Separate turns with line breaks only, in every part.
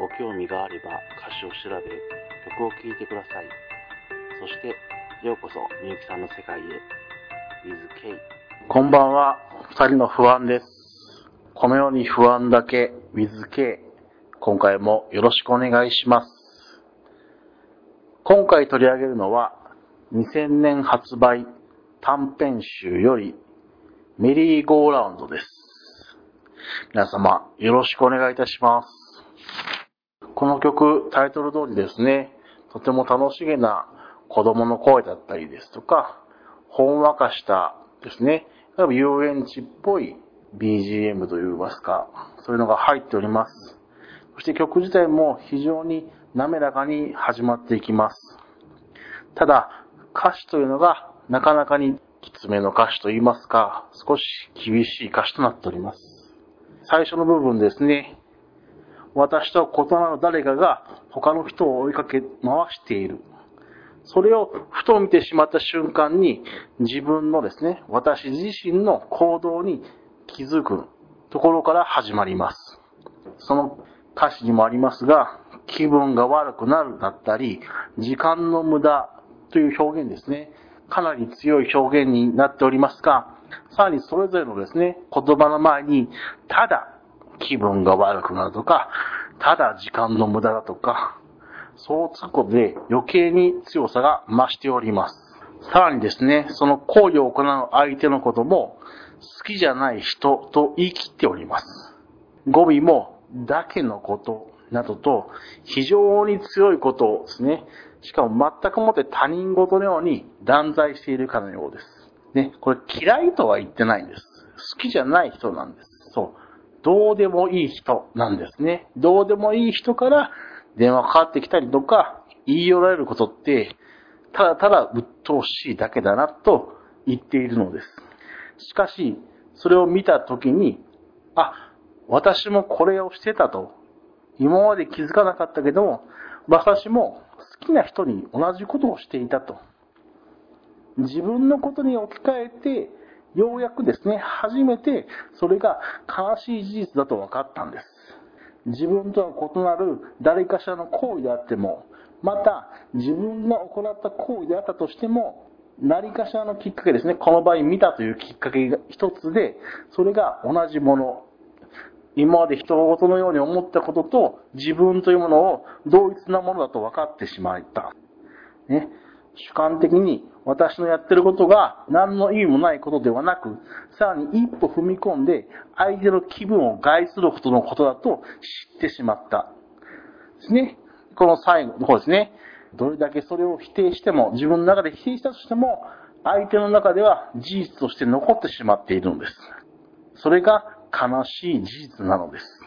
ご興味があれば歌詞を調べ、曲を聴いてください。そして、ようこそみゆきさんの世界へ。With K。こんばんは、二人の不安です。このように不安だけ With K。今回もよろしくお願いします。今回取り上げるのは、2000年発売短編集よりメリーゴーラウンドです。皆様、よろしくお願いいたします。この曲、タイトル通りですね、とても楽しげな子供の声だったりですとか、ほんわかしたですね、遊園地っぽい BGM といいますか、そういうのが入っております。そして曲自体も非常に滑らかに始まっていきます。ただ、歌詞というのがなかなかにきつめの歌詞といいますか、少し厳しい歌詞となっております。最初の部分ですね。私と異なる誰かが他の人を追いかけ回している。それをふと見てしまった瞬間に自分のですね、私自身の行動に気づくところから始まります。その歌詞にもありますが、気分が悪くなるだったり、時間の無駄という表現ですね。かなり強い表現になっておりますが、さらにそれぞれのですね、言葉の前に、ただ気分が悪くなるとか、ただ時間の無駄だとか、そうつくことで余計に強さが増しております。さらにですね、その行為を行う相手のことも、好きじゃない人と言い切っております。語尾も、だけのことなどと、非常に強いことをですね、しかも全くもって他人事のように断罪しているかのようです。ね、これ嫌いとは言ってないんです。好きじゃない人なんです。そう。どうでもいい人なんですね。どうでもいい人から電話かかってきたりとか言い寄られることって、ただただ鬱陶しいだけだなと言っているのです。しかし、それを見たときに、あ、私もこれをしてたと。今まで気づかなかったけども、私も好きな人に同じことをしていたと。自分のことに置き換えて、ようやくですね、初めてそれが悲しい事実だと分かったんです。自分とは異なる誰かしらの行為であっても、また自分が行った行為であったとしても、何かしらのきっかけですね、この場合見たというきっかけが一つで、それが同じもの、今まで人事のように思ったことと自分というものを同一なものだと分かってしまった。ね、主観的に私のやってることが何の意味もないことではなく、さらに一歩踏み込んで相手の気分を害することのことだと知ってしまった。ですね。この最後の方ですね。どれだけそれを否定しても、自分の中で否定したとしても、相手の中では事実として残ってしまっているのです。それが悲しい事実なのです。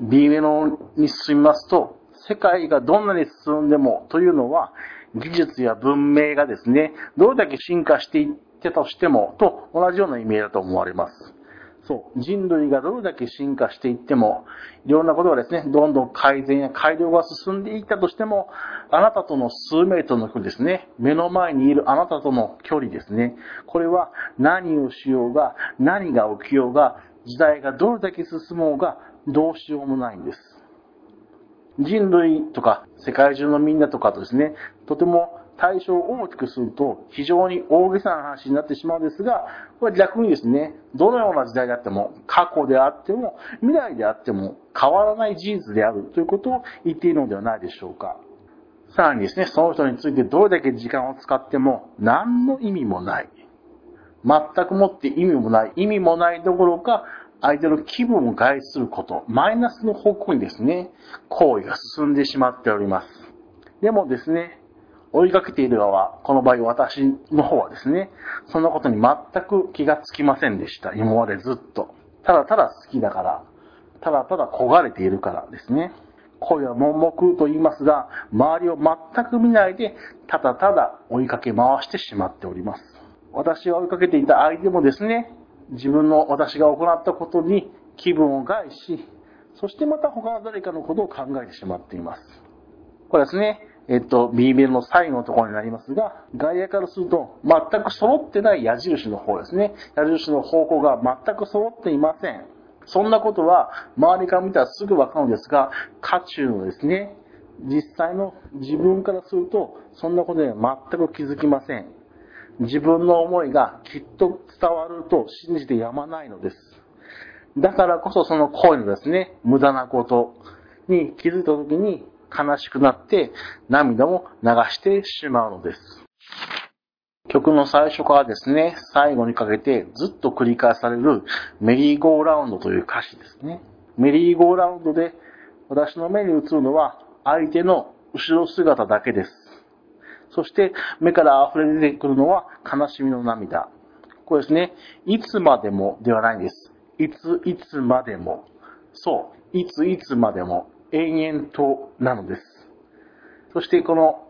B メロに進みますと、世界がどんなに進んでもというのは、技術や文明がですね、どれだけ進化していってたとしても、と同じような意味だと思われます。そう、人類がどれだけ進化していっても、いろんなことがですね、どんどん改善や改良が進んでいったとしても、あなたとの数メートルの距離ですね、目の前にいるあなたとの距離ですね、これは何をしようが、何が起きようが、時代がどれだけ進もうが、どうしようもないんです。人類とか世界中のみんなとかとですね、とても対象を大きくすると非常に大げさな話になってしまうんですが、これ逆にですね、どのような時代であっても、過去であっても、未来であっても変わらない事実であるということを言っているのではないでしょうか。さらにですね、その人についてどれだけ時間を使っても何の意味もない。全くもって意味もない。意味もないどころか、相手の気分を害すること、マイナスの方向にですね、行為が進んでしまっております。でもですね、追いかけている側、この場合私の方はですね、そんなことに全く気がつきませんでした。今までずっと。ただただ好きだから、ただただ焦がれているからですね。恋は盲目と言いますが、周りを全く見ないで、ただただ追いかけ回してしまっております。私が追いかけていた相手もですね、自分の私が行ったことに気分を害し、そしてまた他の誰かのことを考えてしまっています。これですね、えっと、B メルの最後のところになりますが、外野からすると全く揃ってない矢印の方ですね。矢印の方向が全く揃っていません。そんなことは周りから見たらすぐわかるんですが、渦中のですね、実際の自分からすると、そんなことには全く気づきません。自分の思いがきっと伝わると信じてやまないのです。だからこそその恋のですね、無駄なことに気づいたときに悲しくなって涙も流してしまうのです。曲の最初からですね、最後にかけてずっと繰り返されるメリーゴーラウンドという歌詞ですね。メリーゴーラウンドで私の目に映るのは相手の後ろ姿だけです。そして目から溢れ出てくるのは悲しみの涙。これですね、いつまでもではないんです。いついつまでも。そう、いついつまでも延々となのです。そしてこの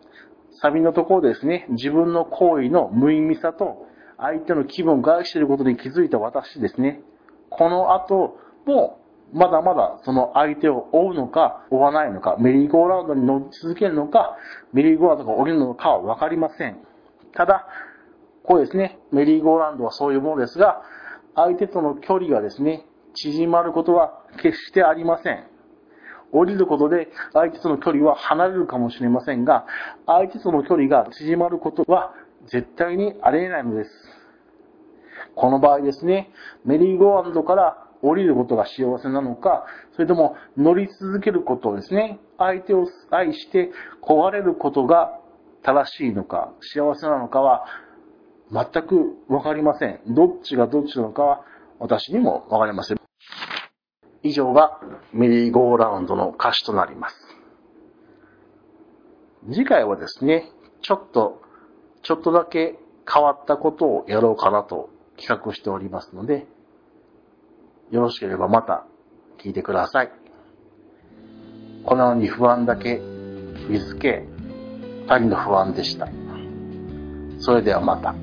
サビのところですね、自分の行為の無意味さと相手の気分を害していることに気づいた私ですね。この後もまだまだその相手を追うのか追わないのか、メリーゴーラウンドに乗り続けるのか、メリーゴーラウンドが降りるのかはわかりません。ただ、こうですね、メリーゴーラウンドはそういうものですが、相手との距離がですね、縮まることは決してありません。降りることで相手との距離は離れるかもしれませんが、相手との距離が縮まることは絶対にありえないのです。この場合ですね、メリーゴーランドから降りることが幸せなのか、それとも乗り続けることですね、相手を愛して壊れることが正しいのか、幸せなのかは全くわかりません。どっちがどっちなのかは私にもわかりません。以上がメリーゴーラウンドの歌詞となります。次回はですね、ちょっと、ちょっとだけ変わったことをやろうかなと企画しておりますので、よろしければまた聞いてください。このように不安だけ、水系、二人の不安でした。それではまた。